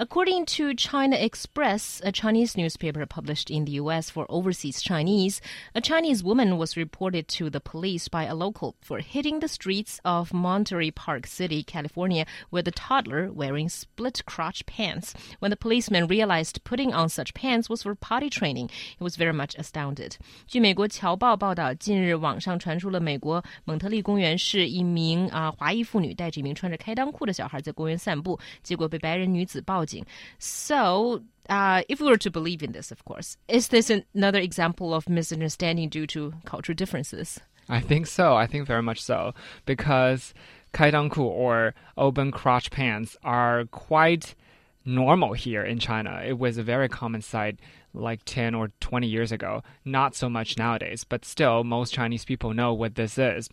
According to China Express, a Chinese newspaper published in the U.S. for overseas Chinese, a Chinese woman was reported to the police by a local for hitting the streets of Monterey Park City, California, with a toddler wearing split crotch pants. When the policeman realized putting on such pants was for potty training, he was very much astounded. 据美国《侨报》报道，近日网上传出了美国蒙特利公园市一名啊华裔妇女带着一名穿着开裆裤的小孩在公园散步，结果被白人女子报 警。so, uh, if we were to believe in this, of course, is this another example of misunderstanding due to cultural differences? I think so. I think very much so. Because kaidangku or open crotch pants are quite normal here in China. It was a very common sight like 10 or 20 years ago. Not so much nowadays, but still, most Chinese people know what this is.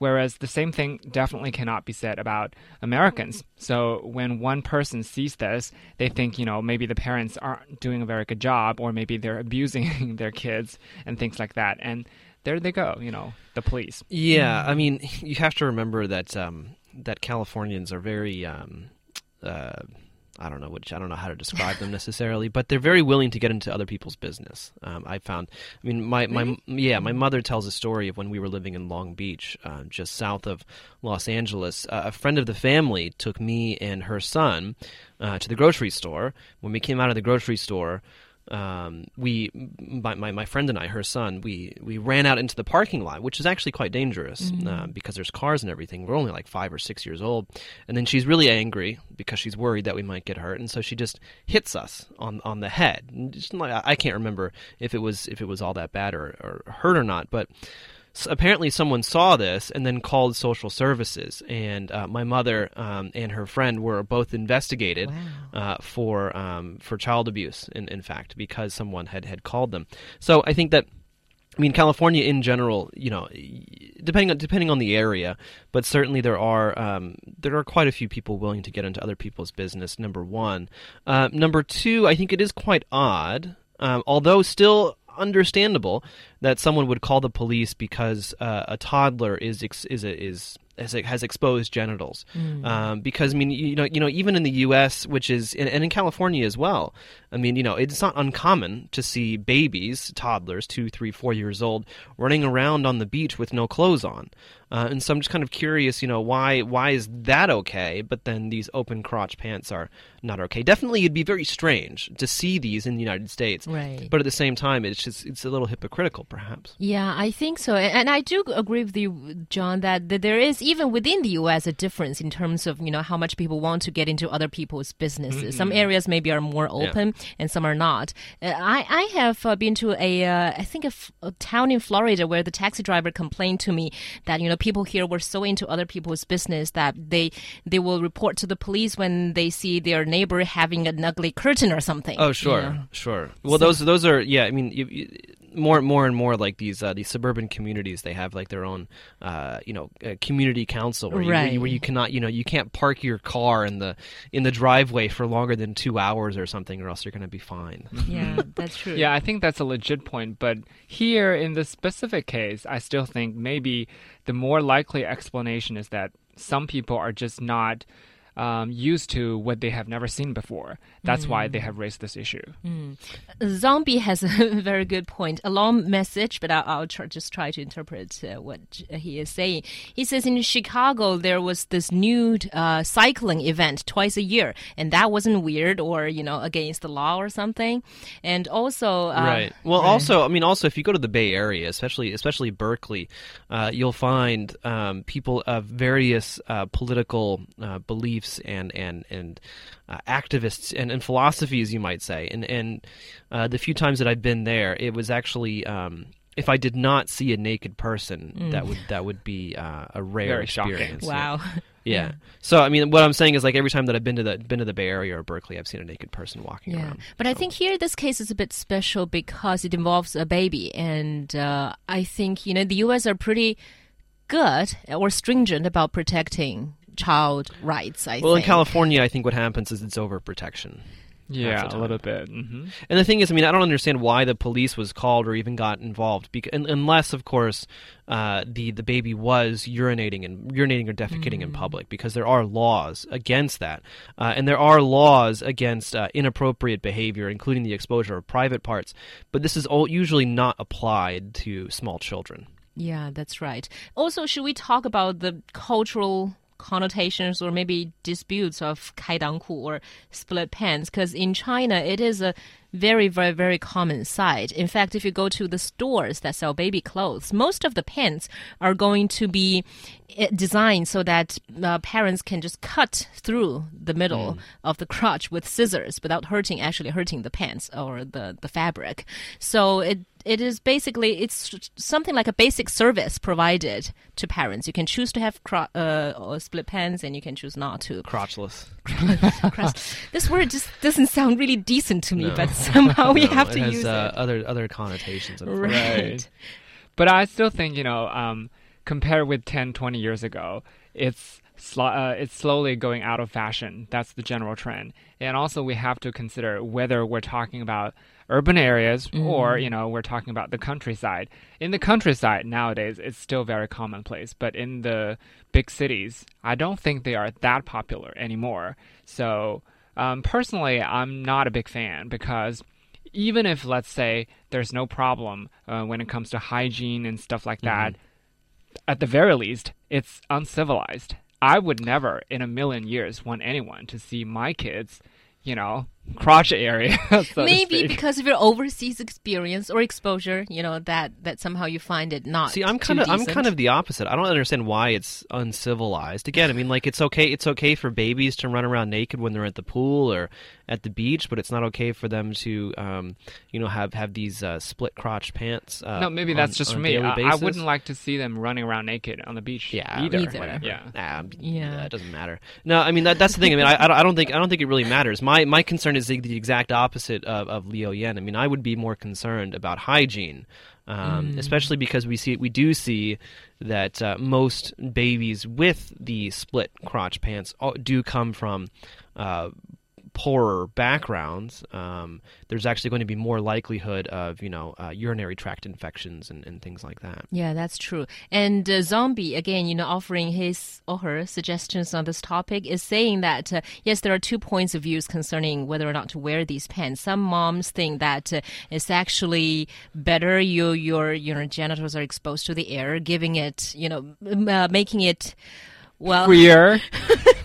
Whereas the same thing definitely cannot be said about Americans. So when one person sees this, they think, you know, maybe the parents aren't doing a very good job, or maybe they're abusing their kids and things like that. And there they go, you know, the police. Yeah, I mean, you have to remember that um, that Californians are very. Um, uh, I don't know which I don't know how to describe them necessarily, but they're very willing to get into other people's business. Um, I found, I mean, my, my yeah, my mother tells a story of when we were living in Long Beach, uh, just south of Los Angeles. Uh, a friend of the family took me and her son uh, to the grocery store. When we came out of the grocery store, um, we, my, my, my, friend and I, her son, we, we ran out into the parking lot, which is actually quite dangerous mm-hmm. uh, because there's cars and everything. We're only like five or six years old, and then she's really angry because she's worried that we might get hurt, and so she just hits us on on the head. Just, like, I can't remember if it was if it was all that bad or, or hurt or not, but apparently someone saw this and then called social services and uh, my mother um, and her friend were both investigated wow. uh, for um, for child abuse in, in fact because someone had had called them so i think that I mean, California in general, you know, depending on depending on the area, but certainly there are um, there are quite a few people willing to get into other people's business. Number one, uh, number two, I think it is quite odd, um, although still understandable that someone would call the police because uh, a toddler is is is has, has exposed genitals. Mm. Um, because I mean, you, know, you know, even in the U.S., which is and, and, in California as well. I mean, you know, it's not uncommon to see babies, toddlers, two, three, four years old, running around on the beach with no clothes on. Uh, and so I'm just kind of curious, you know, why why is that okay, but then these open crotch pants are not okay? Definitely, it'd be very strange to see these in the United States, right? But at the same time, it's just it's a little hypocritical, perhaps. Yeah, I think so, and I do agree with you, John, that, that there is even within the U.S. a difference in terms of you know how much people want to get into other people's businesses. Mm-hmm. Some areas maybe are more open, yeah. and some are not. Uh, I I have uh, been to a uh, I think a, f- a town in Florida where the taxi driver complained to me that you know people here were so into other people's business that they they will report to the police when they see their neighbor having an ugly curtain or something. Oh, sure, you know? sure. Well, so, those those are yeah. I mean, you, you, more and more and more like these uh, these suburban communities they have like their own uh, you know uh, community council where you, right. where, you, where you cannot you know you can't park your car in the in the driveway for longer than two hours or something or else you're going to be fined. Yeah, that's true. yeah, I think that's a legit point. But here in this specific case, I still think maybe the more likely explanation is that some people are just not um, used to what they have never seen before. That's mm. why they mm. have raised this issue. Mm. Zombie has a very good point. A long message, but I'll, I'll try, just try to interpret uh, what he is saying. He says in Chicago there was this nude uh, cycling event twice a year, and that wasn't weird or you know against the law or something. And also, uh, right. Well, right. also, I mean, also if you go to the Bay Area, especially especially Berkeley, uh, you'll find um, people of various uh, political uh, beliefs beliefs and and and uh, activists and, and philosophies, you might say. And and uh, the few times that I've been there, it was actually. Um, if I did not see a naked person, mm. that would that would be uh, a rare Very experience. Shocking. Wow. Yeah. yeah. So I mean, what I'm saying is like every time that I've been to the been to the Bay Area or Berkeley, I've seen a naked person walking yeah. around. But so. I think here this case is a bit special because it involves a baby, and uh, I think you know the U.S. are pretty good or stringent about protecting child rights. I well, think. in California, I think what happens is it's overprotection. Yeah, a little bit. hmm And the thing is, I mean, I don't understand why the police was called or even got involved, because, unless, of course, uh, the the baby was urinating and urinating or defecating in public, because there are laws against that, uh, and there are laws against uh, inappropriate behavior, including the exposure of private parts. But this is all usually not applied to small children. Yeah, that's right. Also, should we talk about the cultural connotations or maybe disputes of kaidangku or split pants? Because in China, it is a very, very, very common sight. In fact, if you go to the stores that sell baby clothes, most of the pants are going to be eh, designed so that uh, parents can just cut through the middle of the crotch with scissors without hurting, actually hurting the pants or the, the fabric. So it it is basically it's something like a basic service provided to parents. You can choose to have cro- uh, or split pants, and you can choose not to. Crotchless. This word just doesn't sound really decent to me, No. but somehow we No, have it to has, use uh, it. other other connotations. unfortunately. Right. But I still think, you know, um, compared with 10, 20 years ago, it's uh, it's slowly going out of fashion. That's the general trend. And also, we have to consider whether we're talking about urban areas or, you know, we're talking about the countryside. In the countryside nowadays, it's still very commonplace. But in the big cities, I don't think they are that popular anymore. So, um, personally, I'm not a big fan because even if let's say there's no problem uh, when it comes to hygiene and stuff like that at the very least it's uncivilized i would never in a million years want anyone to see my kids you know crotch area so to Maybe speak. because of your overseas experience or exposure, you know that that somehow you find it not. See, I'm kind of I'm kind of the opposite. I don't understand why it's uncivilized. Again, I mean, like it's okay it's okay for babies to run around naked when they're at the pool or at the beach, but it's not okay for them to, um, you know, have have these uh, split crotch pants. Uh, no maybe on- that's just on for me I, I wouldn't like to see them running around naked on the beach Yeah, either, Either. whatever. yeah Nah, Yeah. it doesn't matter. No, I mean that, that's the thing. I mean, I, I don't- I don't think I don't think it really matters. My my concern is the, the exact opposite of, of Leo Yen. I mean, I would be more concerned about hygiene, um, especially because we see we do see that uh, most babies with the split crotch pants do come from. Uh, poorer backgrounds, um, there's actually going to be more likelihood of you know uh, urinary tract infections and, and things like that. Yeah, that's true. And uh, Zombie, again, you know, offering his or her suggestions on this topic, is saying that uh, yes, there are two points of views concerning whether or not to wear these pants. Some moms think that uh, it's actually better you your your genitals are exposed to the air, giving it, you know, uh, making it. Well, queer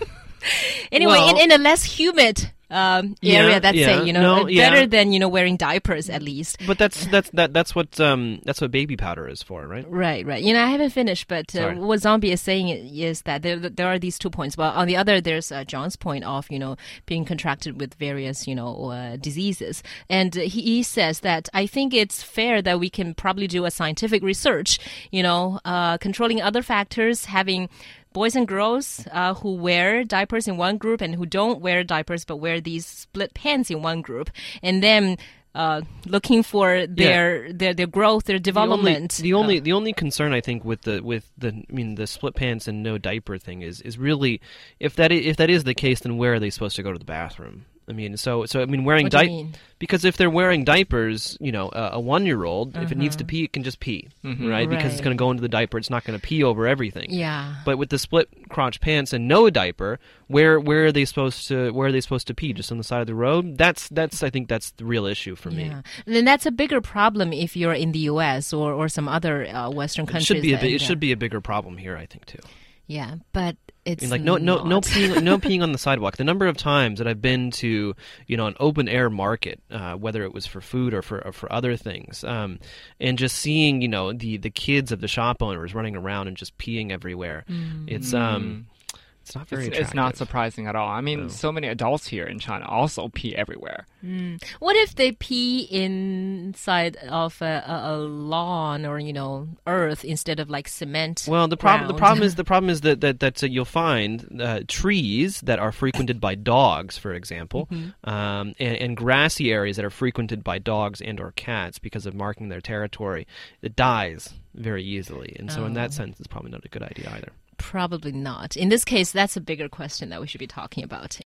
anyway, Well- in, in a less humid um, Yeah, area, that's yeah. it. You know, No, uh, yeah. better than you know wearing diapers at least. But that's that's that that's what um, that's what baby powder is for, right? Right, right. You know, I haven't finished, but uh, what Zombie is saying is that there there are these two points. Well, on the other, there's uh, John's point of you know being contracted with various you know uh, diseases, and he, he says that I think it's fair that we can probably do a scientific research, you know, uh, controlling other factors, having boys and girls uh, who wear diapers in one group and who don't wear diapers but wear these split pants in one group, and then. Uh, looking for their, their their growth, their development. The only, the only the only concern I think with the with the I mean the split pants and no diaper thing is is really if that if that is the case then where are they supposed to go to the bathroom? I mean so so I mean wearing What do you di- mean? because if they're wearing diapers, you know, uh, a one year old if it needs to pee it can just pee, right? Because it's going to go into the diaper. It's not going to pee over everything. Yeah. But with the split crotch pants and no diaper, where where are they supposed to where are they supposed to pee? Just on the side of the road? That's that's I think that's the real issue for me. Yeah, then that's a bigger problem if you're in the U.S. or, or some other uh, Western It should be a it yeah. should be a bigger problem here, I think too. Yeah, but it's I mean, like no no no peeing no peeing on the sidewalk. The number of times that I've been to you know an open air market, uh, whether it was for food or for or for other things, um, and just seeing you know the the kids of the shop owners running around and just peeing everywhere. It's um it's not very it's, it's not surprising at all i mean No. so many adults here in china also pee everywhere What if they pee inside of a, a, a lawn or you know earth instead of like cement? Well, the problem the problem is the problem is that that, that uh, you'll find uh, trees that are frequented by dogs, for example, Mm-hmm. um, and, and grassy areas that are frequented by dogs and or cats because of marking their territory. It dies very easily, and so in that Oh. sense, it's probably not a good idea either. Probably not. In this case, that's a bigger question that we should be talking about.